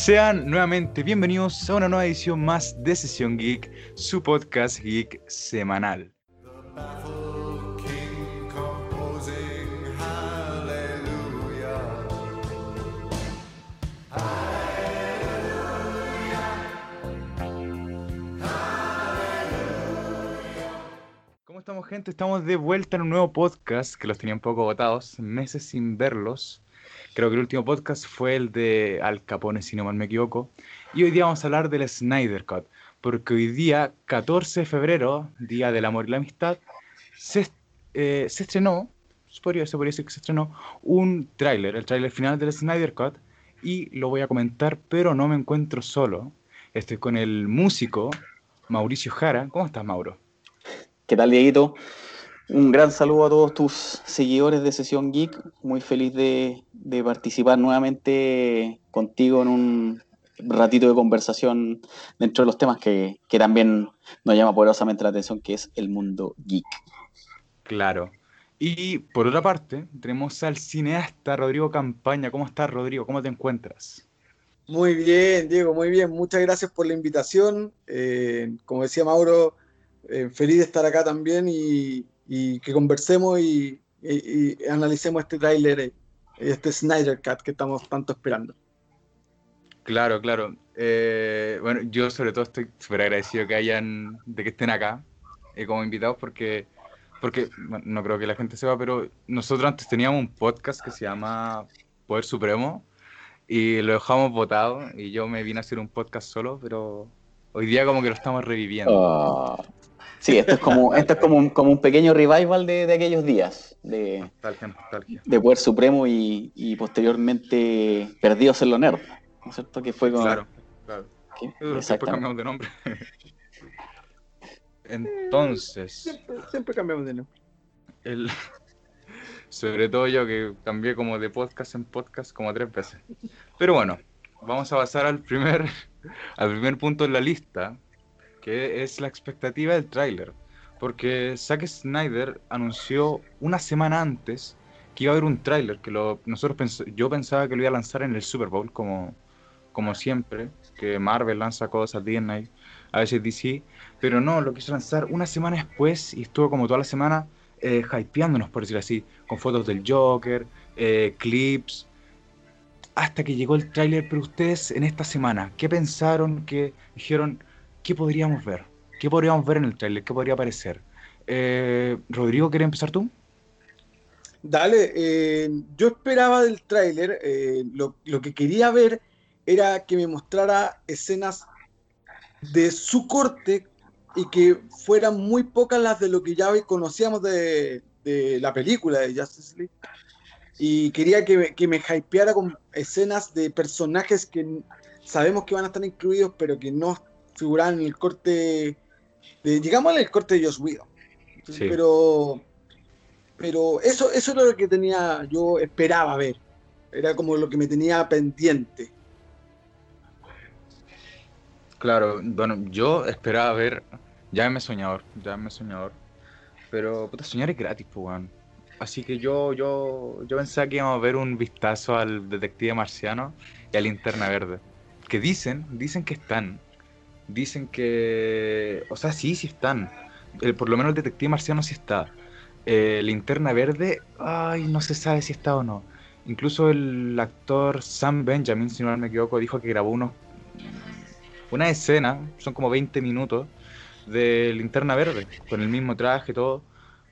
Sean nuevamente bienvenidos a una nueva edición más de Sesión Geek, su podcast geek semanal. ¿Cómo estamos gente? Estamos de vuelta en un nuevo podcast que los tenía un poco agotados, meses sin verlos. Creo que el último podcast fue el de Al Capone, si no mal me equivoco. Y hoy día vamos a hablar del Snyder Cut, porque hoy día, 14 de febrero, Día del Amor y la Amistad, se, eh, estrenó, se podría decir que se estrenó, un tráiler, el tráiler final del Snyder Cut, y lo voy a comentar, pero no me encuentro solo. Estoy con el músico Mauricio Jara. ¿Cómo estás, Mauro? ¿Qué tal, Dieguito? Un gran saludo a todos tus seguidores de Sesión Geek. Muy feliz de, participar nuevamente contigo en un ratito de conversación dentro de los temas que, también nos llama poderosamente la atención, que es el mundo geek. Claro. Y por otra parte, tenemos al cineasta Rodrigo Campaña. ¿Cómo estás, Rodrigo? ¿Cómo te encuentras? Muy bien, Diego, muy bien. Muchas gracias por la invitación. Eh, como decía Mauro, eh, feliz de estar acá también y, y que conversemos y, analicemos este tráiler, este Snyder Cut que estamos tanto esperando. Claro, claro. Eh, bueno, yo sobre todo estoy súper agradecido que hayan, de que estén acá eh, como invitados porque, porque no creo que la gente sepa, pero nosotros antes teníamos un podcast que se llama Poder Supremo y lo dejamos votado y yo me vine a hacer un podcast solo, pero hoy día como que lo estamos reviviendo. Oh. Sí, esto es como, esto es como, un, como un pequeño revival de, de aquellos días, de, de Poder Supremo y, y, posteriormente Perdidos en lo Nerd, ¿no es cierto? Que fue con... Claro, claro. Después cambiamos de nombre. Entonces... Siempre, cambiamos de nombre. El, sobre todo yo que cambié como de podcast en podcast como tres veces. Pero bueno, vamos a pasar al primer, al primer punto en la lista, que es la expectativa del tráiler. Porque Zack Snyder anunció una semana antes que iba a haber un tráiler, que lo, nosotros yo pensaba que lo iba a lanzar en el Super Bowl, como, como siempre, que Marvel lanza cosas, Disney, a veces DC, pero no, lo quiso lanzar una semana después y estuvo como toda la semana eh, hypeándonos, por decirlo así, con fotos del Joker, eh, clips, hasta que llegó el tráiler, pero ustedes en esta semana, ¿qué pensaron? ¿Qué dijeron? ¿Qué podríamos ver? ¿Qué podríamos ver en el tráiler? ¿Qué podría aparecer? Eh, Rodrigo, ¿quieres empezar tú? Dale, eh, yo esperaba del tráiler, eh, lo, que quería ver era que me mostrara escenas de su corte y que fueran muy pocas las de lo que ya conocíamos de, la película de Justice League. Y quería que que me hypeara con escenas de personajes que sabemos que van a estar incluidos, pero que no figurar en el corte, de, en el corte de Josh Whedon. Pero, pero eso, eso era lo que tenía, yo esperaba ver. Era como lo que me tenía pendiente. Claro, bueno, yo esperaba ver, ya me soñador, ya me soñador. Pero puta, soñar es gratis, pues, Así que yo, yo, yo pensaba que íbamos a ver un vistazo al detective marciano y a linterna verde. Que dicen, dicen que están dicen que, o sea, sí, sí están. por lo menos el detective marciano sí está. Eh, linterna verde, ay, no se sabe si está o no. Incluso el actor Sam Benjamin, si no me equivoco, dijo que grabó unos, una escena, son como 20 minutos, de linterna verde, con el mismo traje y todo.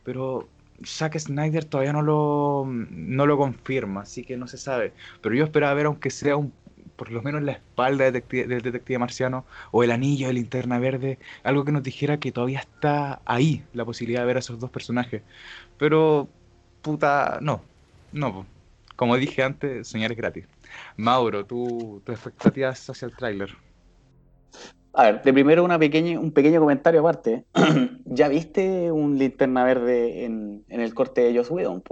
Pero Zack Snyder todavía no lo, no lo confirma, así que no se sabe. Pero yo esperaba ver, aunque sea un por lo menos la espalda del detective, marciano o el anillo de linterna verde, algo que nos dijera que todavía está ahí la posibilidad de ver a esos dos personajes. Pero, puta, no, no. Como dije antes, soñar es gratis. Mauro, ¿tú, tus expectativas hacia el tráiler. A ver, de primero una pequeña, un pequeño comentario aparte. ¿Ya viste un linterna verde en, el corte de Joss Whedon?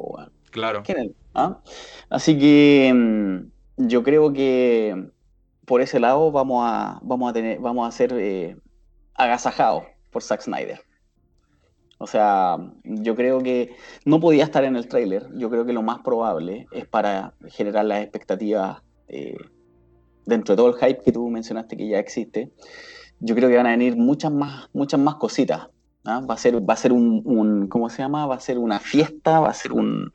Claro. ¿Quién es? ¿Ah? Así que mm, yo creo que por ese lado vamos a, vamos a, tener, vamos a ser eh, agasajados por Zack Snyder. O sea, yo creo que no podía estar en el tráiler. Yo creo que lo más probable es para generar las expectativas eh, dentro de todo el hype que tú mencionaste que ya existe, yo creo que van a venir muchas más, muchas más cositas. ¿ah? Va a ser, va a ser un, ¿cómo se llama? Va a ser una fiesta, va a ser un,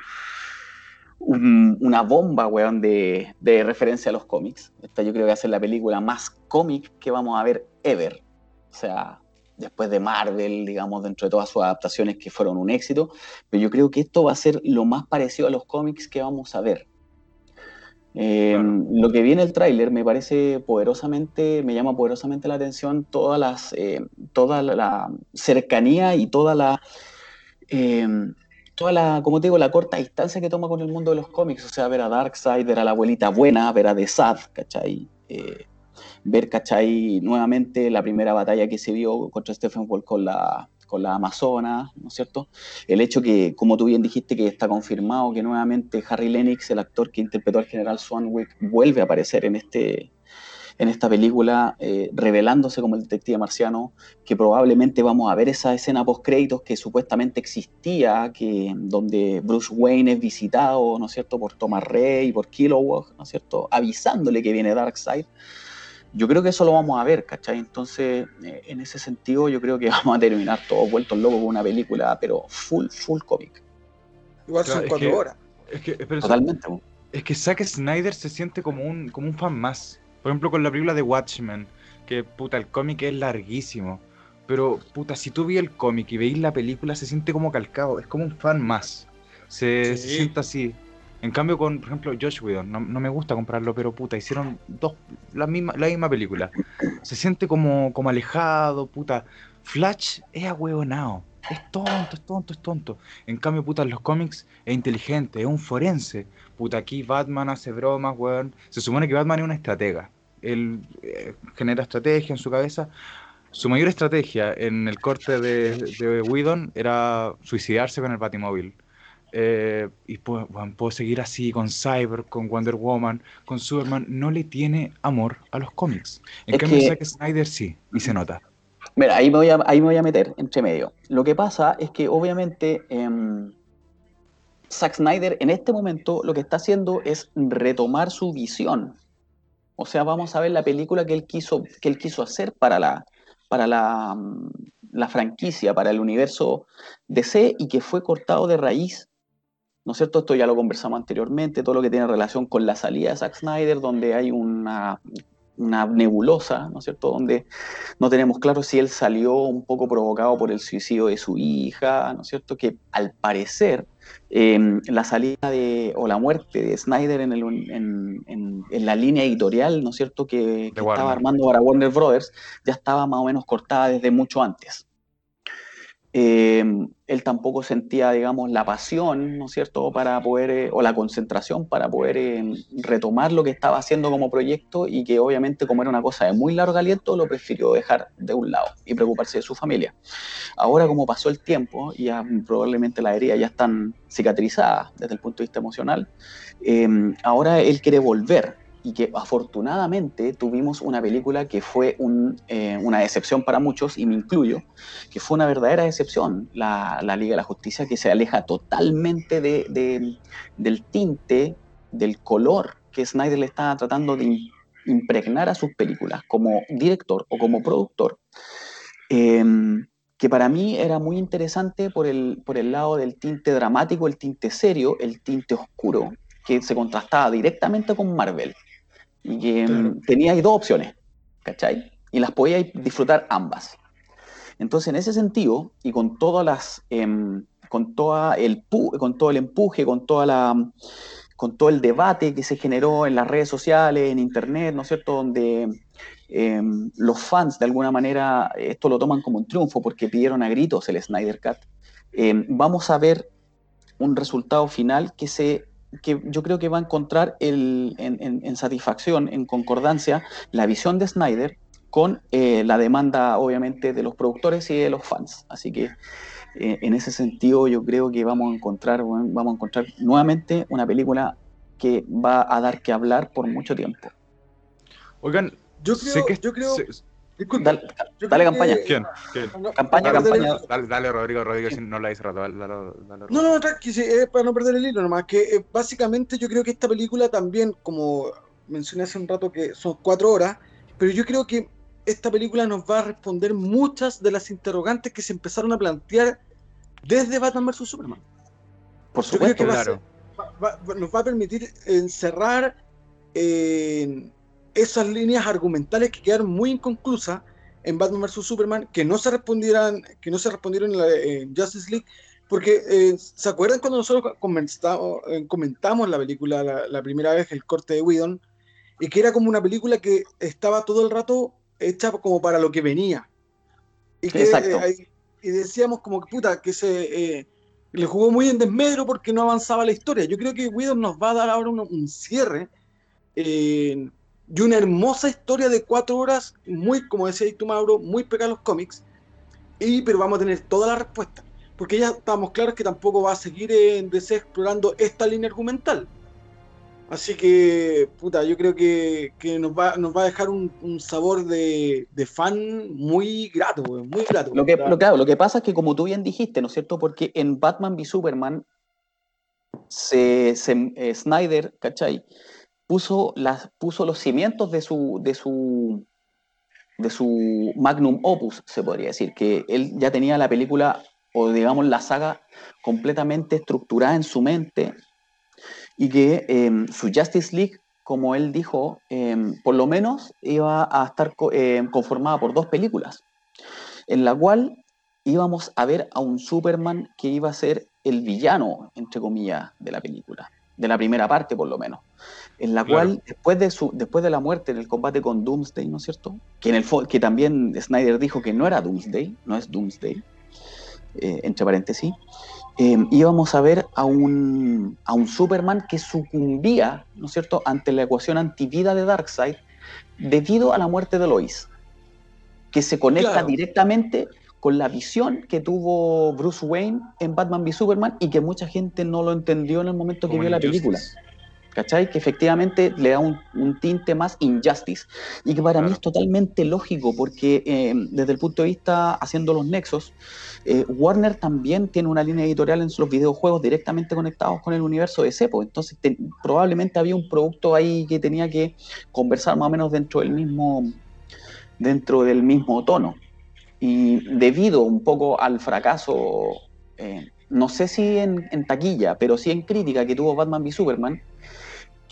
una bomba, weón, de, de, referencia a los cómics. Esta yo creo que va a ser la película más cómic que vamos a ver ever. O sea, después de Marvel, digamos, dentro de todas sus adaptaciones que fueron un éxito, pero yo creo que esto va a ser lo más parecido a los cómics que vamos a ver. Eh, lo que viene el tráiler me parece poderosamente, me llama poderosamente la atención todas las, eh, toda la cercanía y toda la, eh, toda la, como te digo, la corta distancia que toma con el mundo de los cómics, o sea, ver a Darkseid, ver a la abuelita buena, ver a The Sad, ¿cachai? ver, ¿cachai? Nuevamente la primera batalla que se vio contra Stephen Wall con la, con la Amazona, ¿no es cierto? El hecho que, como tú bien dijiste, que está confirmado que nuevamente Harry Lennox, el actor que interpretó al general Swanwick, vuelve a aparecer en este en esta película, eh, revelándose como el detective marciano, que probablemente vamos a ver esa escena post créditos que supuestamente existía, que donde Bruce Wayne es visitado, ¿no es cierto?, por Thomas Ray, por Kilowog, ¿no es cierto?, avisándole que viene Darkseid yo creo que eso lo vamos a ver, ¿cachai? Entonces, eh, en ese sentido, yo creo que vamos a terminar todos vueltos locos con una película, pero full, full cómic. Igual son cuatro horas. Es que, Totalmente. es que Zack Snyder se siente como un, como un fan más. Por ejemplo, con la película de Watchmen, que puta, el cómic es larguísimo. Pero, puta, si tú vi el cómic y veis la película, se siente como calcado. Es como un fan más. Se, se siente así. En cambio, con, por ejemplo, Josh Whedon, no, me gusta comprarlo, pero puta, hicieron dos, la misma, la misma película. Se siente como, como alejado, puta. Flash es ahueonado. Es tonto, es tonto, es tonto. En cambio, puta, en los cómics es inteligente, es un forense. Puta, aquí Batman hace bromas, weón. Se supone que Batman es una estratega. Él eh, genera estrategia en su cabeza. Su mayor estrategia en el corte de, de Whedon era suicidarse con el Batimóvil. Eh, y puedo, puedo, seguir así con Cyber, con Wonder Woman, con Superman. No le tiene amor a los cómics. En cambio, Zack Snyder sí, y se nota. Mira, ahí me, voy a, ahí me voy a meter entre medio. Lo que pasa es que obviamente eh, Zack Snyder en este momento lo que está haciendo es retomar su visión. O sea, vamos a ver la película que él quiso, que él quiso hacer para la, para la, la franquicia, para el universo DC y que fue cortado de raíz ¿no es cierto? Esto ya lo conversamos anteriormente, todo lo que tiene relación con la salida de Zack Snyder, donde hay una, nebulosa, ¿no es cierto? Donde no tenemos claro si él salió un poco provocado por el suicidio de su hija, ¿no es cierto? Que al parecer em, la salida de, o la muerte de Snyder en, el, en, la línea editorial, ¿no es cierto? Que, estaba armando para Warner Brothers, ya estaba más o menos cortada desde mucho antes. Eh, él tampoco sentía, digamos, la pasión, ¿no es cierto?, para poder, eh, o la concentración para poder eh, retomar lo que estaba haciendo como proyecto y que obviamente como era una cosa de muy largo aliento, lo prefirió dejar de un lado y preocuparse de su familia. Ahora como pasó el tiempo y probablemente las heridas ya están cicatrizadas desde el punto de vista emocional, ahora él quiere volver y que afortunadamente tuvimos una película que fue eh, una decepción para muchos, y me incluyo, que fue una verdadera decepción, la, Liga de la Justicia, que se aleja totalmente de, del tinte, del color que Snyder le estaba tratando de impregnar a sus películas como director o como productor. Em, que para mí era muy interesante por el, por el lado del tinte dramático, el tinte serio, el tinte oscuro, que se contrastaba directamente con Marvel y que mm, teníais dos opciones, ¿cachai? Y las podíais disfrutar ambas. Entonces, en ese sentido, y con todas las, em, con, toda el, con todo el empuje, con toda la con todo el debate que se generó en las redes sociales, en internet, ¿no es cierto?, donde em, los fans de alguna manera esto lo toman como un triunfo porque pidieron a gritos el Snyder Cut, em, vamos a ver un resultado final que se que yo creo que va a encontrar en, satisfacción, en concordancia, la visión de Snyder con eh, la demanda, obviamente, de los productores y de los fans. Así que eh, en ese sentido yo creo que vamos a encontrar, vamos a encontrar nuevamente una película que va a dar que hablar por mucho tiempo. Oigan, yo creo, que, yo creo, dale, dale campaña. ¿Quién? Campaña, campaña. Dale, dale, Rodrigo, Rodrigo, si no la hice rato. Dale, dale, no, no, tranqui, es para no perder el hilo nomás. Que eh, básicamente yo creo que esta película también, como mencioné hace un rato que son cuatro horas, pero yo creo que esta película nos va a responder muchas de las interrogantes que se empezaron a plantear desde Batman vs. Superman. Por supuesto, claro. nos va a permitir encerrar esas líneas argumentales que quedaron muy inconclusas en Batman vs Superman que no se respondieran que no se respondieron en, Justice League porque eh, se acuerdan cuando nosotros eh, comentamos, la película la, primera vez el corte de Whedon y que era como una película que estaba todo el rato hecha como para lo que venía. Y que eh, y decíamos como que puta que se le jugó muy en desmedro porque no avanzaba la historia. Yo creo que Whedon nos va a dar ahora un, cierre y una hermosa historia de cuatro horas, muy, como decía tú Mauro, muy pegada a los cómics, y, pero vamos a tener toda la respuesta, porque ya estamos claros que tampoco va a seguir en DC explorando esta línea argumental. Así que, puta, yo creo que, nos, va, nos va a dejar un, sabor de, fan muy grato, muy grato. Lo que, lo, claro, lo que pasa es que, como tú bien dijiste, ¿no es cierto? Porque en Batman v Superman, se, se eh, Snyder, ¿cachai? Puso, las, puso los cimientos de su, de, su, de su magnum opus, se podría decir, que él ya tenía la película o digamos la saga completamente estructurada en su mente y que em, su Justice League, como él dijo, em, por lo menos iba a estar em, conformada por dos películas, en la cual íbamos a ver a un Superman que iba a ser el villano, entre comillas, de la película, de la primera parte por lo menos en la cual después de, su, después de la muerte en el combate con Doomsday, ¿no es cierto? Que, en el, que también Snyder dijo que no era Doomsday, no es Doomsday, eh, entre paréntesis, eh, íbamos a ver a un, a un Superman que sucumbía, ¿no es cierto?, ante la ecuación antivida de Darkseid debido a la muerte de Lois, que se conecta directamente con la visión que tuvo Bruce Wayne en Batman v Superman y que mucha gente no lo entendió en el momento que vio la película. ¿Cachai? Que efectivamente le da un, tinte más injustice. Y que para mí es totalmente lógico, porque eh, desde el punto de vista haciendo los nexos, eh, Warner también tiene una línea editorial en los videojuegos directamente conectados con el universo de Cepo. Entonces, probablemente había un producto ahí que tenía que conversar más o menos dentro del mismo, dentro del mismo tono. Y debido un poco al fracaso, eh, no sé si en, en, taquilla, pero sí en crítica que tuvo Batman v Superman,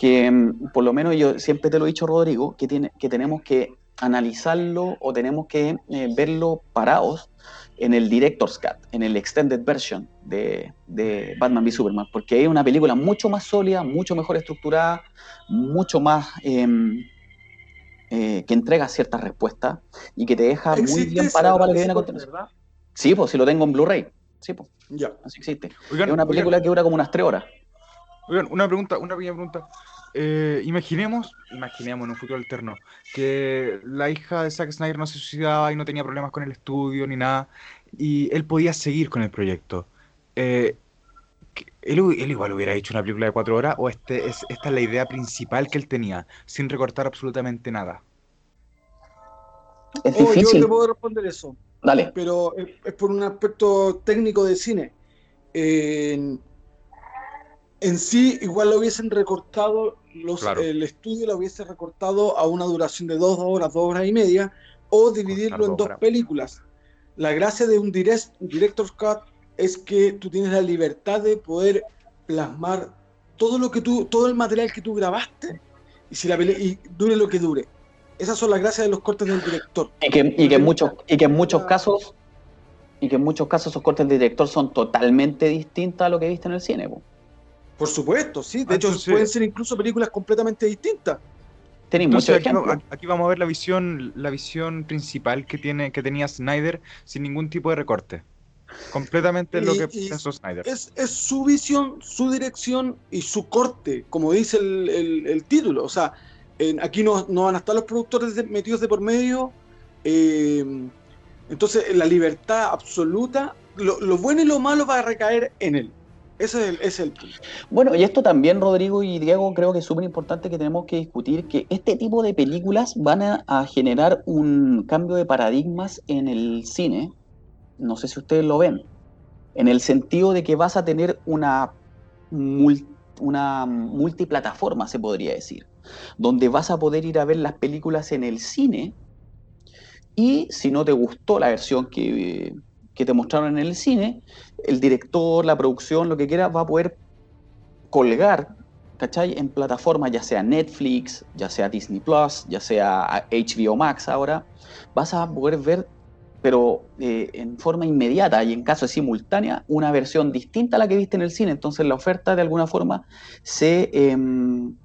que mm, por lo menos yo siempre te lo he dicho, Rodrigo, que, tiene, que tenemos que analizarlo o tenemos que eh, verlo parados en el Director's Cut, en el Extended Version de, Batman v Superman, porque es una película mucho más sólida, mucho mejor estructurada, mucho más em, eh, que entrega ciertas respuestas y que te deja muy bien parado para lo que viene a continuación. Sí, pues si lo tengo en Blu-ray. Sí, pues. Ya. Así existe. es una película que dura como unas tres horas. Oigan, una pregunta, una pequeña pregunta. Eh, imaginemos, imaginemos en un futuro alterno, que la hija de Zack Snyder no se suicidaba y no tenía problemas con el estudio ni nada, y él podía seguir con el proyecto. Eh, él, igual hubiera hecho una película de cuatro horas o este es, esta es la idea principal que él tenía, sin recortar absolutamente nada. Es difícil. Oh, yo te puedo responder eso. Dale. Pero es, por un aspecto técnico de cine. Eh, en sí igual lo hubiesen recortado, los, el estudio lo hubiese recortado a una duración de dos horas, dos horas y media, o dividirlo en dos películas. La gracia de un direct, director's cut es que tú tienes la libertad de poder plasmar todo lo que tú, todo el material que tú grabaste y si la y dure lo que dure. Esas son las gracias de los cortes del director. Y que, y que en muchos, y que en muchos casos, y que en muchos casos esos cortes del director son totalmente distintos a lo que viste en el cine. Por supuesto, sí. De hecho, pueden ser incluso películas completamente distintas. Tenemos aquí, aquí, vamos a ver la visión, la visión principal que tiene, que tenía Snyder sin ningún tipo de recorte. Completamente lo que pensó Snyder. Es, su visión, su dirección y su corte, como dice el, título. O sea, aquí no, van a estar los productores metidos de por medio. Eh, entonces, la libertad absoluta, lo bueno y lo malo va a recaer en él. Ese es, el, punto. Bueno, y esto también, Rodrigo y Diego, creo que es súper importante que tenemos que discutir que este tipo de películas van a, generar un cambio de paradigmas en el cine. No sé si ustedes lo ven. En el sentido de que vas a tener una, una multiplataforma, se podría decir. donde vas a poder ir a ver las películas en el cine y si no te gustó la versión que, que te mostraron en el cine, el director, la producción, lo que quiera, va a poder colgar, ¿cachai? En plataformas, ya sea Netflix, ya sea Disney Plus, ya sea HBO Max ahora, vas a poder ver, pero eh, en forma inmediata y en caso de simultánea, una versión distinta a la que viste en el cine. Entonces la oferta de alguna forma se, em,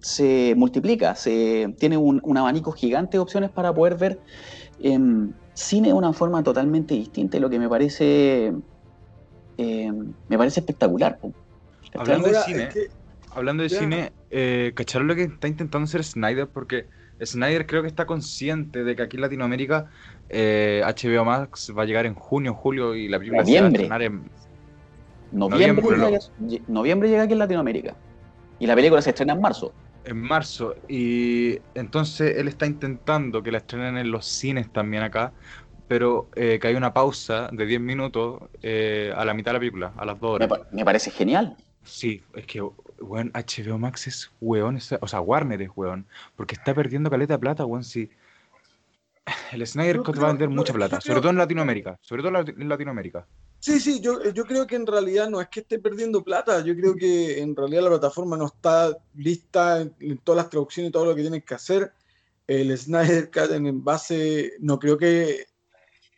se multiplica, se, tiene un, abanico gigante de opciones para poder ver em, cine de una forma totalmente distinta, y lo que me parece, em, me parece espectacular. Hablando de cine, hablando de cine, eh, ¿cacharon lo que está intentando hacer Snyder? Porque Snyder creo que está consciente de que aquí en Latinoamérica eh, HBO Max va a llegar en junio, julio y la película se va a estrenar en noviembre. Noviembre, llega aquí en Latinoamérica. Y la película se estrena en marzo. En marzo. Y entonces él está intentando que la estrenen en los cines también acá. Pero eh, que hay una pausa de 10 minutos eh, a la mitad de la película, a las 2 horas. me parece genial. Sí, es que, weón, HBO Max es weón, o sea, Warner es weón, porque está perdiendo caleta de plata, weón, sí. El Snyder Cut va a vender mucha plata, sobre todo en Latinoamérica, sobre todo en Latinoamérica. Sí, sí, yo, yo creo que en realidad no es que esté perdiendo plata, yo creo que en realidad la plataforma no está lista en, todas las traducciones y todo lo que tienen que hacer. El Snyder Cut en base, no creo que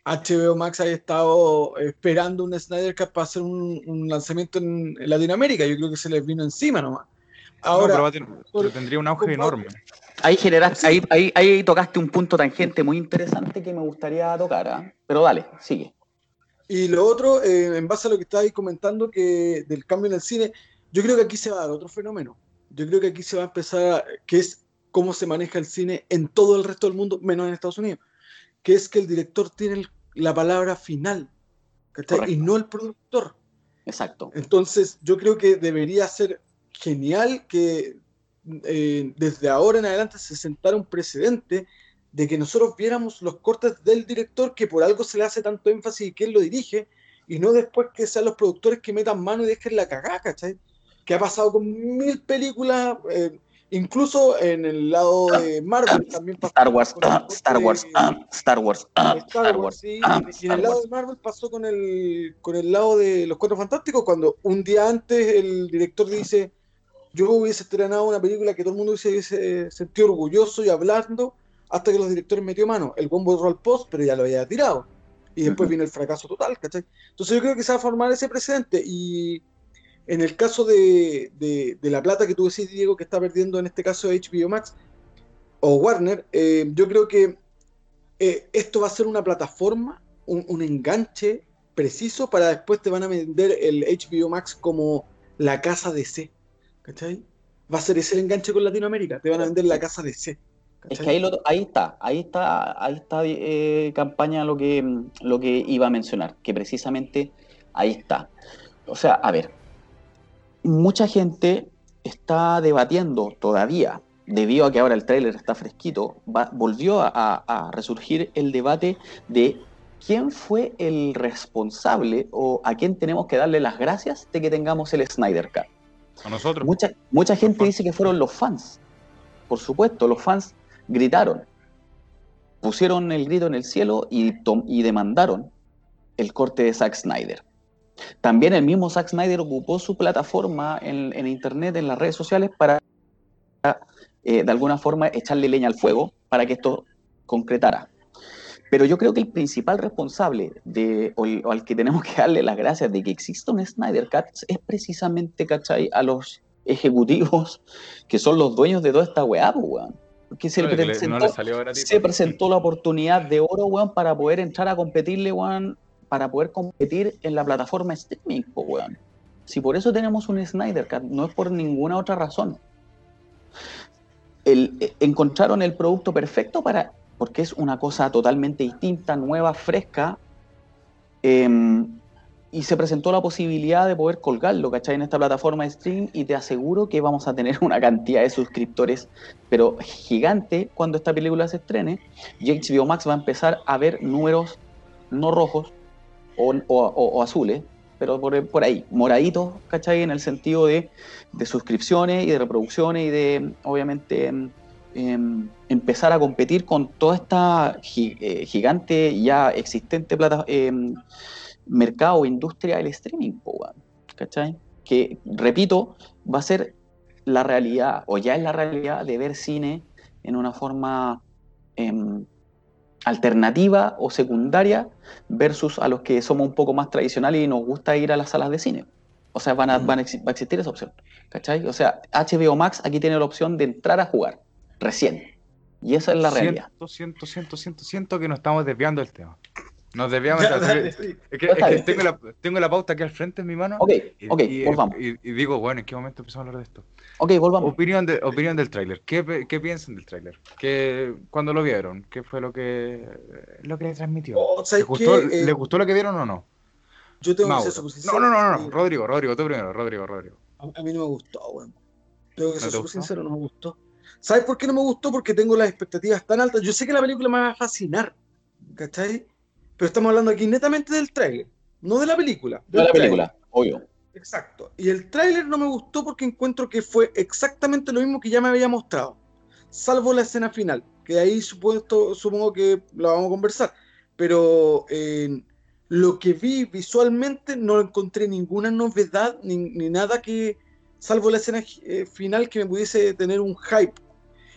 HBO Max haya estado esperando un Snyder Cut para hacer un, lanzamiento en, Latinoamérica. Yo creo que se les vino encima nomás. Ahora, pero, tendría un auge enorme. Ahí, generaste, ahí, ahí, tocaste un punto tangente muy interesante que me gustaría tocar, ¿ah? pero dale, sigue. Y lo otro, eh, en base a lo que estabais comentando que del cambio en el cine, yo creo que aquí se va a dar otro fenómeno. Yo creo que aquí se va a empezar, que es cómo se maneja el cine en todo el resto del mundo, menos en Estados Unidos, que es que el director tiene el la palabra final, Y no el productor. Exacto. Entonces, yo creo que debería ser genial que eh, desde ahora en adelante se sentara un precedente de que nosotros viéramos los cortes del director, que por algo se le hace tanto énfasis y que él lo dirige, y no después que sean los productores que metan mano y dejen la cagada, ¿cachai? Que ha pasado con mil películas, eh, Incluso en el lado de Marvel también pasó. Star Wars, ah, Star Wars, ah, Star Wars, ah, Star Wars. Sí, y en el lado de Marvel pasó con el, con el lado de los Cuatro Fantásticos, cuando un día antes el director dice: Yo hubiese estrenado una película que todo el mundo se hubiese sentido orgulloso y hablando, hasta que los directores metió mano. El bombo roll post, pero ya lo había tirado. Y después viene el fracaso total, ¿cachai? Entonces yo creo que se va a formar ese precedente y en el caso de, la plata que tú decís, Diego, que está perdiendo en este caso HBO Max o Warner, eh, yo creo que eh, esto va a ser una plataforma, un, enganche preciso para después te van a vender el HBO Max como la casa de C. ¿Cachai? Va a ser ese el enganche con Latinoamérica, te van a vender la casa de C. Es que ahí, ahí está, ahí está, ahí está eh, campaña lo que, lo que iba a mencionar, que precisamente ahí está. O sea, a ver, mucha gente está debatiendo todavía, debido a que ahora el tráiler está fresquito, volvió a, resurgir el debate de quién fue el responsable o a quién tenemos que darle las gracias de que tengamos el Snyder Cut. A nosotros. Mucha, mucha gente dice que fueron los fans. Por supuesto, los fans gritaron, pusieron el grito en el cielo y, demandaron el corte de Zack Snyder. También el mismo Zack Snyder ocupó su plataforma en, Internet, en las redes sociales, para eh, de alguna forma echarle leña al fuego para que esto concretara. Pero yo creo que el principal responsable de, o, al que tenemos que darle las gracias de que exista un Snyder Cut es precisamente, ¿cachai? A los ejecutivos que son los dueños de toda esta weá, pues, weón. Porque se, presentó, se presentó la oportunidad de oro, weón, para poder entrar a competirle, weón, para poder competir en la plataforma streaming, weón. Si por eso tenemos un Snyder Cut, no es por ninguna otra razón. El, eh, encontraron el producto perfecto para, porque es una cosa totalmente distinta, nueva, fresca, em, y se presentó la posibilidad de poder colgarlo, ¿cachai? En esta plataforma de stream y te aseguro que vamos a tener una cantidad de suscriptores, pero gigante cuando esta película se estrene. Y HBO Max va a empezar a ver números no rojos, o, azules, pero por, ahí, moraditos, ¿cachai? En el sentido de, suscripciones y de reproducciones y de, obviamente, em, em, empezar a competir con toda esta eh, gigante ya existente plata, em, mercado o industria del streaming, ¿cachai? Que, repito, va a ser la realidad, o ya es la realidad, de ver cine en una forma alternativa o secundaria versus a los que somos un poco más tradicionales y nos gusta ir a las salas de cine. O sea, van a, van a, va a existir esa opción. ¿Cachai? O sea, HBO Max aquí tiene la opción de entrar a jugar recién. Y esa es la realidad. Siento, siento, siento, siento que nos estamos desviando del tema. Nos desviamos. es que, tengo, la, tengo, la, pauta aquí al frente en mi mano. Ok, ok, volvamos. Y, digo, bueno, ¿en qué momento empezamos a hablar de esto? Ok, volvamos. Opinión, de, opinión del tráiler. ¿Qué, ¿Qué, piensan del tráiler? ¿Cuándo lo vieron? ¿Qué fue lo que, lo que le transmitió oh, ¿Le, gustó, ¿Le, eh, gustó, lo que vieron o no? Yo tengo que ser No, no, no, no. Rodrigo, Rodrigo, tú primero. Rodrigo, Rodrigo. A, mí no me gustó, weón. Tengo que ser súper sincero, no me gustó. ¿Sabes por qué no me gustó? Porque tengo las expectativas tan altas. Yo sé que la película me va a fascinar. ¿Cachai? Pero estamos hablando aquí netamente del tráiler, no de la película. De la película, obvio. Exacto. Y el tráiler no me gustó porque encuentro que fue exactamente lo mismo que ya me había mostrado, salvo la escena final, que ahí supuesto, supongo que la vamos a conversar. Pero eh, lo que vi visualmente no encontré ninguna novedad ni, nada que, salvo la escena eh, final, que me pudiese tener un hype.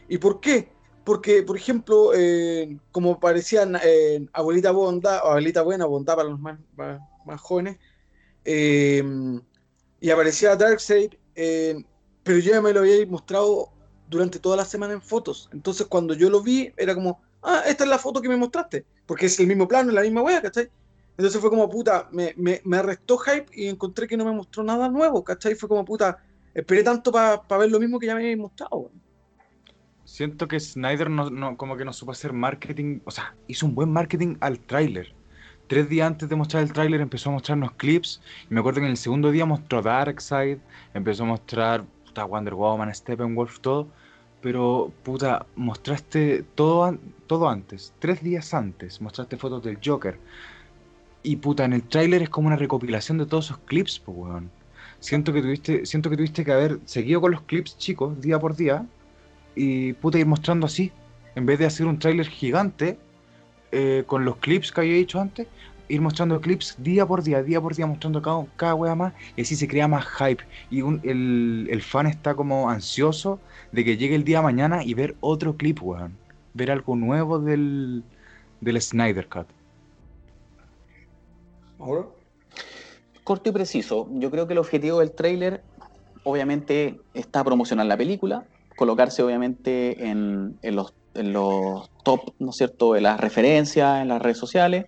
¿Y por qué? Porque, por ejemplo, eh, como parecían eh, Abuelita Bonda, o Abuelita Buena, Bondad para los más, más, jóvenes, eh, y aparecía Darkseid, pero yo ya me lo había mostrado durante toda la semana en fotos. Entonces, cuando yo lo vi, era como, ah, esta es la foto que me mostraste, porque es el mismo plano, es la misma wea, ¿cachai? Entonces fue como, puta, me, me, me hype y encontré que no me mostró nada nuevo, ¿cachai? Fue como, puta, esperé tanto para ver lo mismo que ya me había mostrado. Siento que Snyder no, como que no supo hacer marketing, o sea, hizo un buen marketing al tráiler. Tres días antes de mostrar el tráiler empezó a mostrarnos clips y me acuerdo que en el segundo día mostró Darkseid, empezó a mostrar puta, Wonder Woman, Steppenwolf, todo, pero puta, mostraste todo, todo antes, tres días antes, mostraste fotos del Joker. Y puta, en el tráiler es como una recopilación de todos esos clips, pues weón. Siento que tuviste, siento que tuviste que haber seguido con los clips chicos, día por día, y puta ir mostrando así, en vez de hacer un tráiler gigante eh, con los clips que había dicho antes, ir mostrando clips día por día, día por día, mostrando cada, cada wea más, y así se crea más hype. Y el, fan está como ansioso de que llegue el día mañana y ver otro clip, weón. Ver algo nuevo del, del Snyder Cut. ¿Ahora? Corto y preciso. Yo creo que el objetivo del tráiler, obviamente, está promocionar la película, colocarse obviamente en, los, top, ¿no es cierto?, de las referencias en las redes sociales.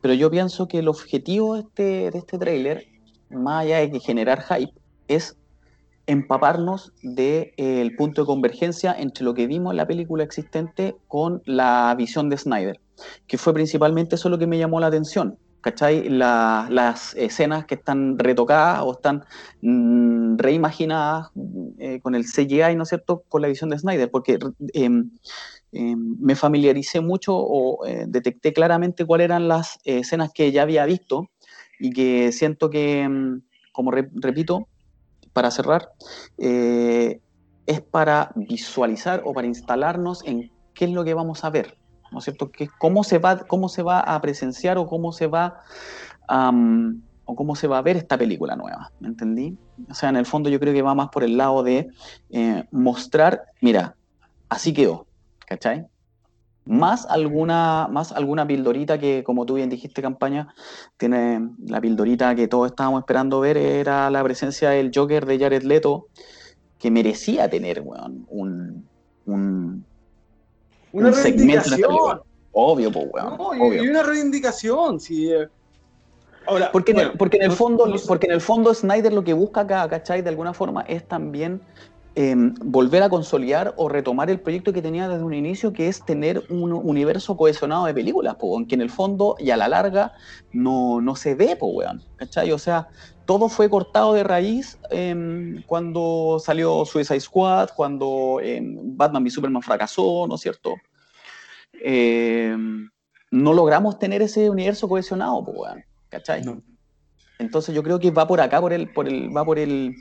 Pero yo pienso que el objetivo de este, de este tráiler, más allá de generar hype, es empaparnos del de, punto de convergencia entre lo que vimos en la película existente con la visión de Snyder, que fue principalmente eso lo que me llamó la atención. ¿Cachai? las escenas que están retocadas o están mm, reimaginadas eh, con el CGI, ¿no es cierto?, con la visión de Snyder, porque em, em, me familiaricé mucho o eh, detecté claramente cuáles eran las escenas que ya había visto y que siento que, em, como repito, para cerrar, eh, es para visualizar o para instalarnos en qué es lo que vamos a ver, ¿no es cierto? Que cómo se va, cómo se va a presenciar o cómo se va o cómo se va a ver esta película nueva, ¿me entendí? O sea, en el fondo yo creo que va más por el lado de eh, mostrar, mira, así quedó, ¿cachai? Más alguna, más alguna pildorita que, como tú bien dijiste, campaña, tiene la pildorita que todos estábamos esperando ver, era la presencia del Joker de Jared Leto, que merecía tener, un, un, una reivindicación. Obvio, pues, weón. y, una reivindicación, sí. Eh. Ahora, porque, en el, porque en el fondo, porque en el fondo Snyder lo que busca acá, ¿cachai? De alguna forma es también em, volver a consolidar o retomar el proyecto que tenía desde un inicio, que es tener un universo cohesionado de películas, pues, que en el fondo y a la larga no, no se ve, pues, weón, ¿cachai? O sea, todo fue cortado de raíz em, cuando salió Suicide Squad, cuando em, Batman v Superman fracasó, ¿no es cierto? Em, no logramos tener ese universo cohesionado, pues, ¿cachai? Entonces yo creo que va por acá, por el, por el, va por el,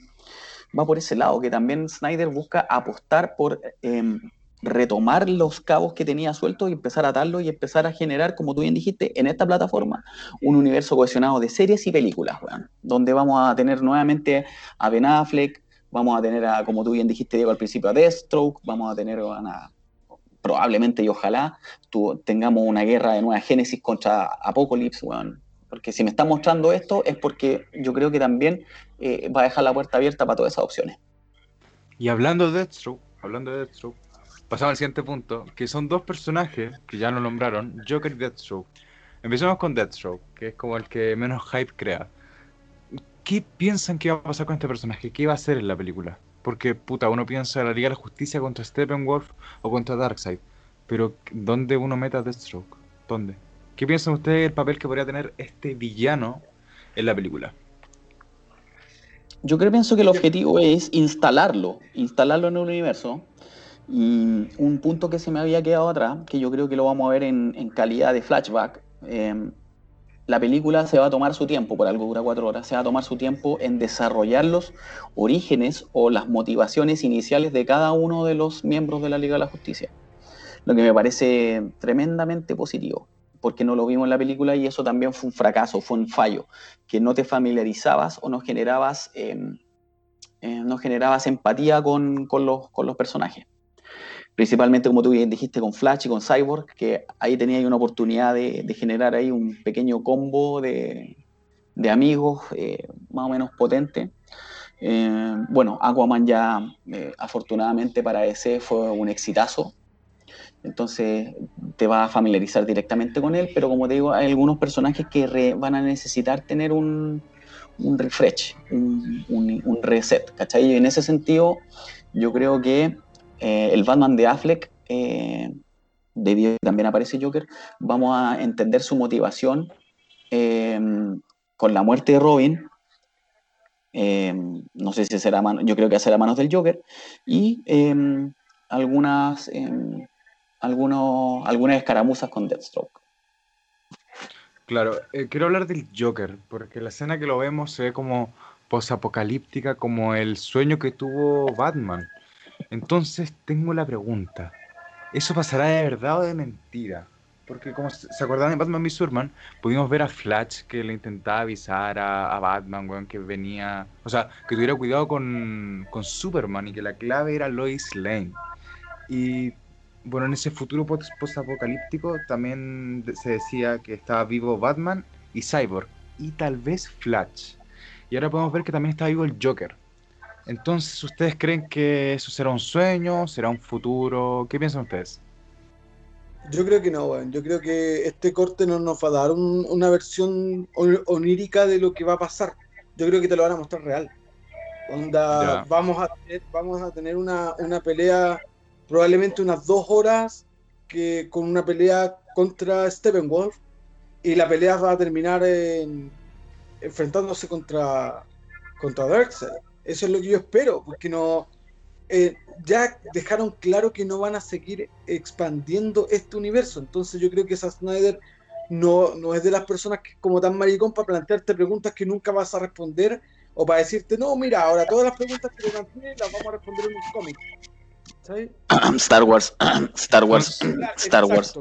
va por ese lado, que también Snyder busca apostar por retomar los cabos que tenía sueltos y empezar a atarlos y empezar a generar, como tú bien dijiste, en esta plataforma, un universo cohesionado de series y películas, donde vamos a tener nuevamente a Ben Affleck, vamos a tener a, como tú bien dijiste, Diego, al principio a Deathstroke, vamos a tener probablemente y ojalá tengamos una guerra de nueva génesis contra Apocalypse, porque si me está mostrando esto es porque yo creo que también eh, va a dejar la puerta abierta para todas esas opciones. Y hablando de Deathstroke, hablando de Deathstroke, pasamos al siguiente punto, que son dos personajes que ya nos nombraron, Joker y Deathstroke. Empecemos con Deathstroke, que es como el que menos hype crea. ¿Qué piensan que va a pasar con este personaje? ¿Qué va a hacer en la película? Porque, puta, uno piensa en la Liga de la Justicia contra Steppenwolf o contra Darkseid. Pero, ¿dónde uno meta a Deathstroke? ¿Dónde? ¿Qué piensan ustedes del papel que podría tener este villano en la película? Yo creo pienso que el objetivo es instalarlo, instalarlo en el universo. Y un punto que se me había quedado atrás, que yo creo que lo vamos a ver en, calidad de flashback, eh, la película se va a tomar su tiempo, por algo dura cuatro horas, se va a tomar su tiempo en desarrollar los orígenes o las motivaciones iniciales de cada uno de los miembros de la Liga de la Justicia. Lo que me parece tremendamente positivo, porque no lo vimos en la película y eso también fue un fracaso, fue un fallo, que no te familiarizabas o no generabas, em, eh, no generabas empatía con los personajes principalmente como tú bien dijiste con Flash y con Cyborg, que ahí tenía una oportunidad de, generar ahí un pequeño combo de, amigos eh, más o menos potente. Eh, bueno, Aquaman ya eh, afortunadamente para ese fue un exitazo, entonces te va a familiarizar directamente con él, pero como te digo, hay algunos personajes que van a necesitar tener un, refresh, un, un, reset, ¿cachai? Y en ese sentido, yo creo que eh, el Batman de Affleck, eh, también aparece Joker, vamos a entender su motivación eh, con la muerte de Robin. no sé si será mano, yo creo que será manos del Joker. Y algunas, algunos, algunas escaramuzas con Deathstroke. Claro, quiero hablar del Joker, porque la escena que lo vemos se ve como posapocalíptica, como el sueño que tuvo Batman. Entonces tengo la pregunta, ¿eso pasará de verdad o de mentira? Porque como se acordaban de Batman v Superman, pudimos ver a Flash que le intentaba avisar a, Batman, weón, que venía... O sea, que tuviera cuidado con, con Superman y que la clave era Lois Lane. Y bueno, en ese futuro post-apocalíptico también se decía que estaba vivo Batman y Cyborg, y tal vez Flash. Y ahora podemos ver que también está vivo el Joker. Entonces, ¿ustedes creen que eso será un sueño? ¿Será un futuro? ¿Qué piensan ustedes? Yo creo que no, Yo creo que este corte no nos va a dar una versión onírica de lo que va a pasar. Yo creo que te lo van a mostrar real. Onda, vamos a tener, vamos a tener una, pelea, probablemente unas dos horas, que con una pelea contra Steppenwolf. Y la pelea va a terminar enfrentándose contra, contra Darkseid. Eso es lo que yo espero, porque no. Eh, ya dejaron claro que no van a seguir expandiendo este universo. Entonces yo creo que esa Snyder no, no es de las personas que como tan maricón para plantearte preguntas que nunca vas a responder o para decirte, no, mira, ahora todas las preguntas que te planteé las vamos a responder en un cómic. Star Wars, Star Wars, Star Wars.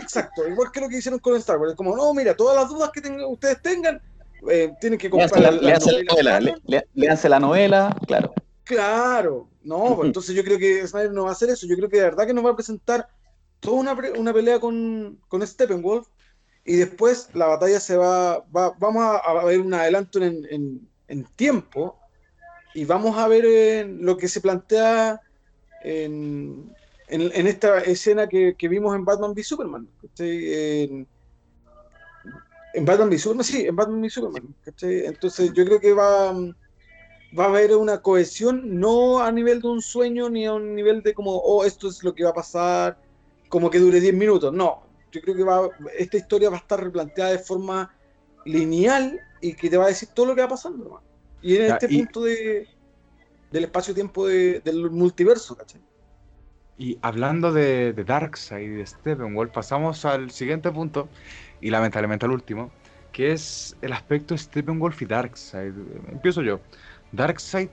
exacto, igual que lo que hicieron con Star Wars. Como, no, mira, todas las dudas que ustedes tengan, eh, tienen que comprar la, novela. Le, hace la novela, claro. Claro, no, pues, entonces yo creo que Snyder no va a hacer eso. Yo creo que de verdad que nos va a presentar toda una, una pelea con, con Steppenwolf y después la batalla se va, va vamos a, ver un adelanto en, en, tiempo y vamos a ver eh, lo que se plantea en, en, esta escena que, que, vimos en Batman v Superman. En Batman v Superman, sí, en Batman v Superman. Entonces yo creo que va, va a haber una cohesión, no a nivel de un sueño, ni a un nivel de como, oh, esto es lo que va a pasar, como que dure 10 minutos. No, yo creo que va, esta historia va a estar replanteada de forma lineal y que te va a decir todo lo que va pasando. Y en este punto de, del espacio-tiempo del multiverso, ¿cachai? Y hablando de, de Darkseid y de Steppenwolf, pasamos al siguiente punto, y lamentablemente al último, que es el aspecto Steppenwolf y Darkseid. Empiezo yo. Darkseid,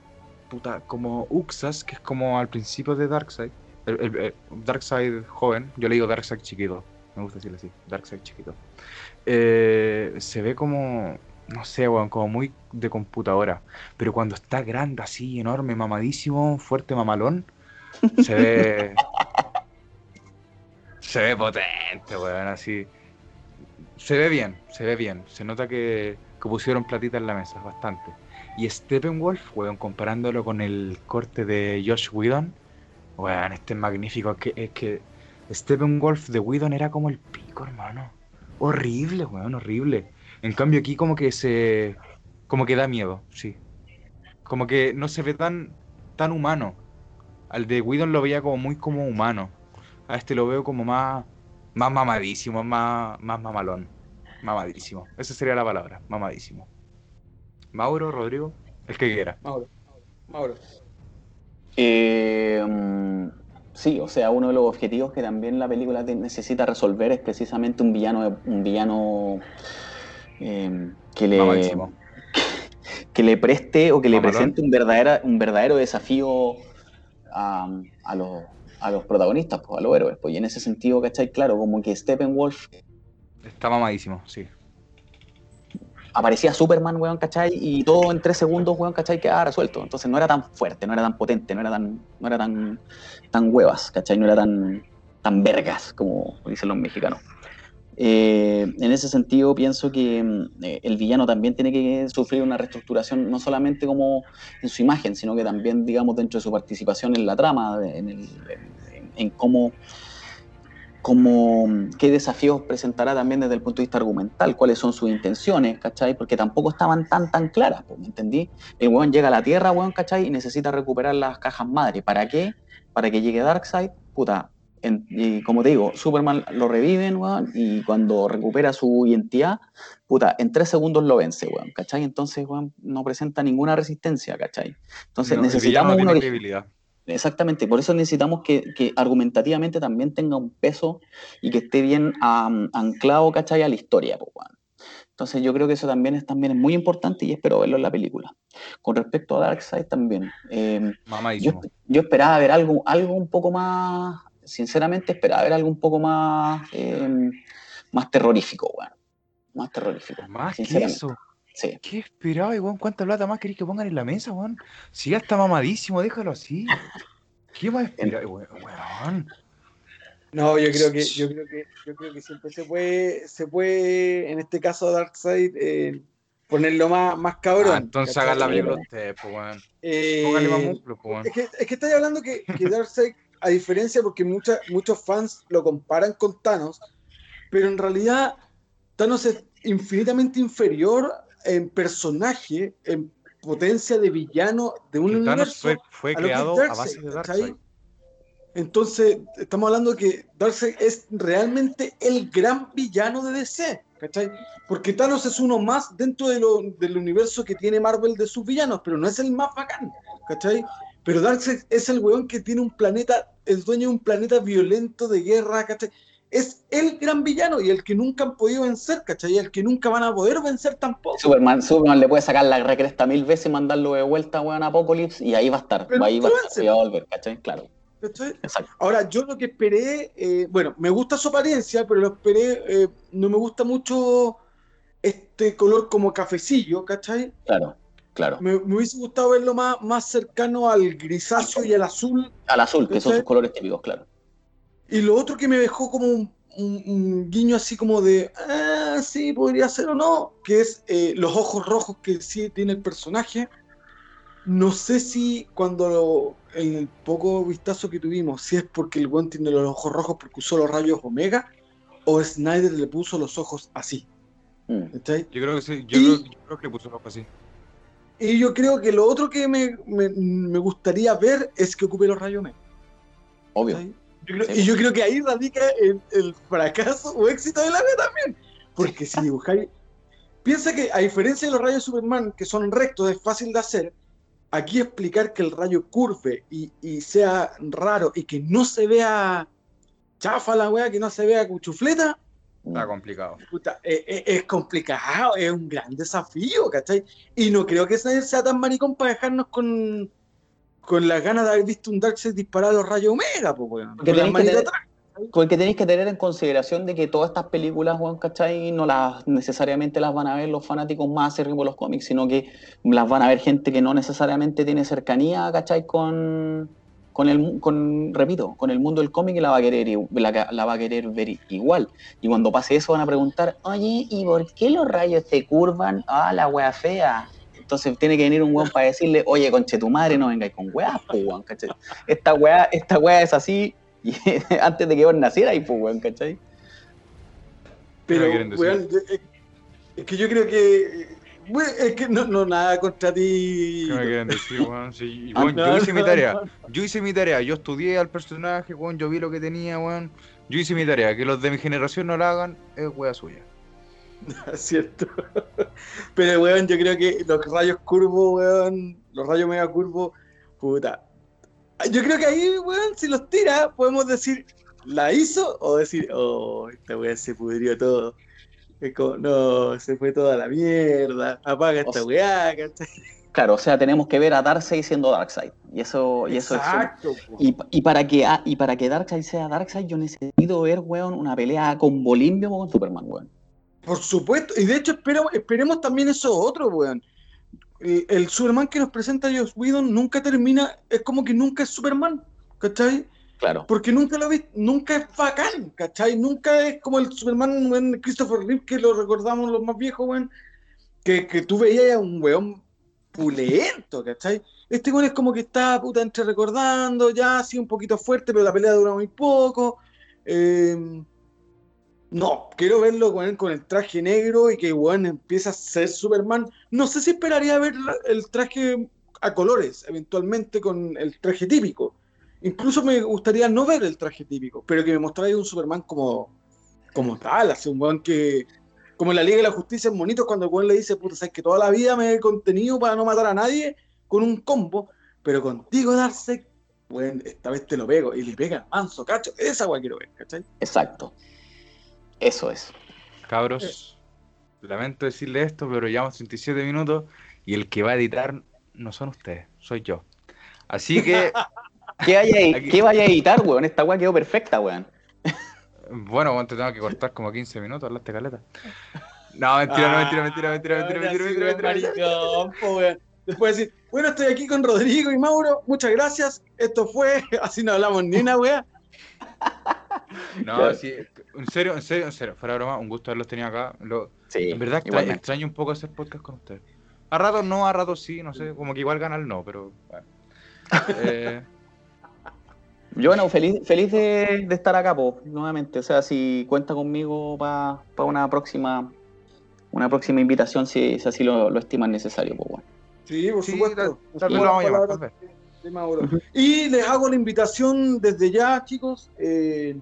puta, como Uxas, que es como al principio de Darkseid. El, el- el Darkseid joven, yo le digo Darkseid chiquito, me gusta decirle así, Darkseid chiquito. Eh, se ve como, no sé, weón, como muy de computadora. Pero cuando está grande, así, enorme, mamadísimo, fuerte, mamalón, se ve. se ve potente, weón, así. Se ve bien, se ve bien. Se nota que, que pusieron platita en la mesa, bastante. Y Steppenwolf, weón, comparándolo con el corte de Josh Whedon, weón, este es magnífico. Es que, es que Steppenwolf de Whedon era como el pico, hermano. Horrible, weón, horrible. En cambio aquí como que se... como que da miedo, sí. Como que no se ve tan, tan humano. Al de Whedon lo veía como muy como humano. A este lo veo como más, más mamadísimo, más, más mamalón. Mamadísimo. Esa sería la palabra, mamadísimo. Mauro, Rodrigo, el que quiera. Mauro. Mauro. Eh, mm, sí, o sea, uno de los objetivos que también la película necesita resolver es precisamente un villano, un villano eh, que le Mamadísimo. que le preste o que le Mamalón. presente un verdadero, un verdadero desafío a, a los, a los protagonistas, pues, a los héroes. Pues, y en ese sentido, ¿cachai? Claro, como que Steppenwolf Está mamadísimo, sí. aparecía Superman, weón, ¿cachai? Y todo en tres segundos, weón, ¿cachai? Quedaba resuelto. Entonces no era tan fuerte, no era tan potente, no era tan, no era tan, tan huevas, ¿cachai? No era tan, tan vergas, como dicen los mexicanos. Eh, en ese sentido, pienso que mm, eh, el villano también tiene que sufrir una reestructuración, no solamente como en su imagen, sino que también, digamos, dentro de su participación en la trama, en, cómo, cómo, qué desafíos presentará también desde el punto de vista argumental, cuáles son sus intenciones, ¿cachai? Porque tampoco estaban tan, tan claras, ¿me entendí? El weón llega a la Tierra, weón, ¿cachai? Y necesita recuperar las cajas madre. ¿Para qué? Para que llegue Darkseid, puta. En- y como te digo, Superman lo reviven, weón, y cuando recupera su identidad, puta, en tres segundos lo vence, weón, ¿cachai? Entonces, weón, no presenta ninguna resistencia, ¿cachai? Entonces No, necesitamos villano un no tiene origen. credibilidad. Exactamente, por eso necesitamos que, que argumentativamente también tenga un peso y que esté bien anclado, ¿cachai? A la historia, pues, weón. Entonces yo creo que eso también es, también es muy importante y espero verlo en la película. Con respecto a Darkseid también, eh, yo, yo esperaba ver algo, algo un poco más, sinceramente esperaba ver algo un poco más, eh, más terrorífico, weón. Más terrorífico. Más que eso. Sí. ¿Qué esperaba, weón? ¿Cuánta plata más queréis que pongan en la mesa, weón? Si ya está mamadísimo, déjalo así. ¿Qué más esperaba, weón? No, yo creo que, yo creo que, yo creo que siempre se puede, se puede, en este caso Darkseid, eh, ponerlo más, más cabrón. Ah, entonces hagan la película ustedes, pues, weón. Eh, Póngale más músculo, pues, weón. es que, es que estáis hablando que, que Darkseid, a diferencia, porque mucha- muchos fans lo comparan con Thanos, pero en realidad Thanos es infinitamente inferior en personaje, en potencia de villano de un Thanos universo. fue, fue a creado a base de. Darkseid. Entonces, estamos hablando que Darkseid es realmente el gran villano de DC, ¿cachai? Porque Thanos es uno más dentro de lo- del universo que tiene Marvel de sus villanos, pero no es el más bacán, ¿cachai? Pero Darkseid es el weón que tiene un planeta, es dueño de un planeta violento de guerra, ¿cachai? Es el gran villano y el que nunca han podido vencer, ¿cachai? Y el que nunca van a poder vencer tampoco. Superman, Superman le puede sacar la recresta mil veces y mandarlo de vuelta, weón, a Apocalypse y ahí va a estar, Pero ahí va a estar, y va a volver, ¿cachai? Claro, ¿cachai? exacto. Ahora, yo lo que esperé, eh, bueno, me gusta su apariencia, pero lo esperé, eh, no me gusta mucho este color como cafecillo, ¿cachai? Claro, claro. Me, me hubiese gustado verlo más, más cercano al grisáceo y al azul. Al azul, que son sus colores típicos, claro. Y lo otro que me dejó como un, un- un guiño así como de, ah, sí, podría ser o no, que es eh, los ojos rojos que sí tiene el personaje. No sé si cuando lo- en el poco vistazo que tuvimos, si es porque el buen tiene los ojos rojos porque usó los rayos omega, o Snyder le puso los ojos así. Mm. Yo creo que sí, yo, Y- creo, yo creo que le puso el ojo así. Y yo creo que lo otro que me, me- me gustaría ver es que ocupe los rayos omega. Obvio. Yo creo- Sí. y yo creo que ahí radica el, el fracaso o éxito de la B también. Porque si dibujáis. Piensa que, a diferencia de los rayos de Superman, que son rectos, es fácil de hacer, aquí explicar que el rayo curve y, y sea raro y que no se vea chafa la wea, que no se vea cuchufleta, Está complicado. Puta, eh, eh, es, complicado, es un gran desafío, ¿cachai? Y no creo que sea tan maricón para dejarnos con, con las ganas de haber visto un Darkseid disparar a los rayos Omega, pues, weón. Porque tenéis que, tener, porque tenéis que tener en consideración de que todas estas películas, weón, ¿cachai? No las necesariamente las van a ver los fanáticos más acérrimos de los cómics, sino que las van a ver gente que no necesariamente tiene cercanía, ¿cachai? Con con el, con, repito, con el mundo del cómic la va a querer, la, la, va a querer ver igual. Y cuando pase eso van a preguntar, oye, ¿y por qué los rayos se curvan? Ah, la wea fea. Entonces tiene que venir un weón para decirle, oye, conche tu madre, no vengáis con weas, pues weón, ¿cachai? Esta wea, esta wea es así y antes de que vos nacierais, pues weón, ¿cachai? Pero, weón, es que yo creo que es que no, no, nada contra ti. ¿Qué me quieren decir, weón? Sí, yo hice mi tarea. Yo hice mi tarea. Yo estudié al personaje, weón. Yo vi lo que tenía, weón. Yo hice mi tarea. Que los de mi generación no la hagan es wea suya. Cierto. Pero, weón, yo creo que los rayos curvos, weón. Los rayos mega curvos, puta. Yo creo que ahí, weón, si los tira, podemos decir, ¿la hizo? O decir, oh, esta weón se pudrió todo. Es como, no, se fue toda la mierda, apaga esta weá, Claro, o sea, tenemos que ver a Darkseid siendo Darkseid. Y eso, y eso Exacto, es. Y, y, para que, ah, y para que Darkseid sea Darkseid, yo necesito ver, weón, una pelea con Bolimbio o con Superman, weón. Por supuesto, y de hecho esperemos, esperemos también eso otro, weón. El, Superman que nos presenta Joss Whedon nunca termina, es como que nunca es Superman, ¿cachai? Claro. Porque nunca lo vi, nunca es bacán, ¿cachai? Nunca es como el Superman, Christopher Reeve, que lo recordamos los más viejos, weón, que, que tú veías a un weón pulento, ¿cachai? Este weón es como que está puta entre recordando, ya así un poquito fuerte, pero la pelea dura muy poco. Eh, no, quiero verlo con, con el traje negro y que weón empieza a ser Superman. No sé si esperaría ver el traje a colores, eventualmente con el traje típico. Incluso me gustaría no ver el traje típico, pero que me mostrara un Superman como, como tal, así un weón que, como en la Liga de la Justicia en Monitos, cuando el weón le dice, puta, sabes que toda la vida me he contenido para no matar a nadie con un combo, pero contigo, darse, bueno, esta vez te lo pego, y le pega manso, cacho, esa weón quiero ver, ¿cachai? Exacto. Eso es. Cabros, lamento decirle esto, pero llevamos 37 minutos y el que va a editar no son ustedes, soy yo. Así que ¿Qué vaya, a, editar, weón? Esta weá quedó perfecta, weón. Bueno, weón, te tengo que cortar como 15 minutos, hablaste caleta. No, mentira, no, mentira, mentira, mentira, mentira, mentira, mentira, mentira, Después decir, bueno, estoy aquí con Rodrigo y Mauro, muchas gracias. Esto fue, así no hablamos ni una weá. No, sí, en serio, en serio, en serio, fuera broma, un gusto haberlos tenido acá. sí, en verdad extraño, extraño, un poco hacer podcast con ustedes. A ratos no, a ratos sí, no sé, como que igual gana el no, pero bueno. Eh, yo, bueno, feliz, feliz de, estar acá, po, nuevamente. O sea, si cuenta conmigo para una próxima una próxima invitación, si, si así lo, lo estiman necesario, pues bueno. Sí, por supuesto. Y les hago la invitación desde ya, chicos. Eh,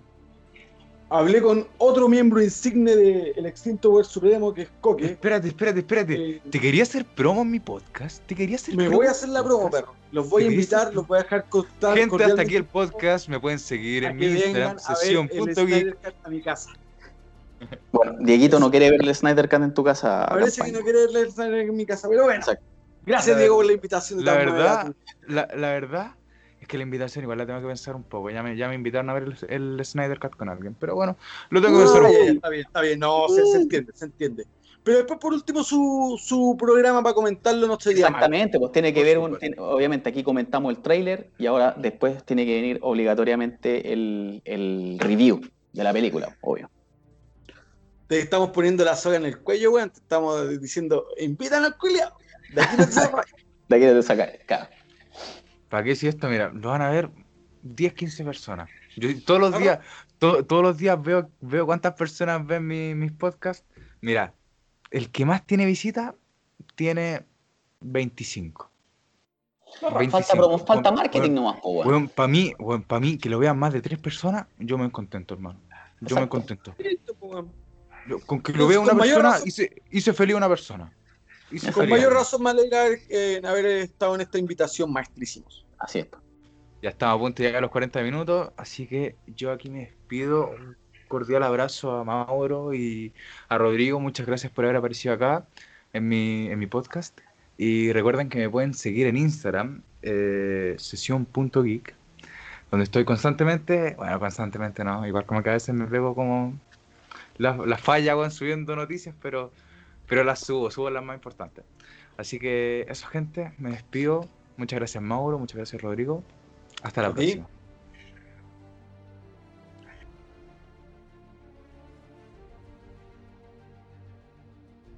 hablé con otro miembro insigne del extinto Poder Supremo, que es Coque. Espérate, espérate, espérate. Eh, ¿Te quería hacer promo en mi podcast? ¿Te quería hacer Me voy a hacer la promo, perro. Los voy a invitar, los voy a dejar contar. Gente, hasta aquí el podcast. Me pueden seguir en mi Instagram, sesión.geek. a mi casa. Bueno, Dieguito no quiere ver el Snyder Cut en tu casa. Parece que no quiere ver el Snyder en mi casa, pero bueno. Gracias, Diego, por la invitación. La verdad, la, la verdad es que la invitación igual la tengo que pensar un poco. Ya me, ya me invitaron a ver el, Snyder Cut con alguien. Pero bueno, lo tengo que pensar un poco. Está bien, está bien. No, se, entiende, se entiende. Pero después, por último, su, su programa para comentarlo no sería Exactamente, pues tiene que ver, un, obviamente aquí comentamos el tráiler y ahora después tiene que venir obligatoriamente el, el review de la película, obvio. Te estamos poniendo la soga en el cuello, weón. Te estamos diciendo, invitan al culiao. De aquí no te sacas. de aquí no te sacas, claro. ¿Para qué si esto? Mira, lo van a ver 10, 15 personas. Yo todos los días, todos los días veo, veo cuántas personas ven mis podcasts. Mira, el que más tiene visita tiene 25. Falta, marketing nomás, para mí, para mí, que lo vean más de tres personas, yo me contento, hermano. Yo me contento. con que lo vea una persona, hice, hice feliz a una persona. Con mayor razón me alegra eh, haber estado en esta invitación, maestrísimos. Así es. Ya estamos a punto de llegar a los 40 minutos, así que yo aquí me despido cordial abrazo a Mauro y a Rodrigo. Muchas gracias por haber aparecido acá en mi, en mi podcast. Y recuerden que me pueden seguir en Instagram, eh, sesión.geek, donde estoy constantemente, bueno, constantemente no, igual como que a veces me pego como la, la falla con subiendo noticias, pero, pero las subo, subo las más importantes. Así que eso, gente, me despido. Muchas gracias, Mauro, muchas gracias, Rodrigo. Hasta la próxima.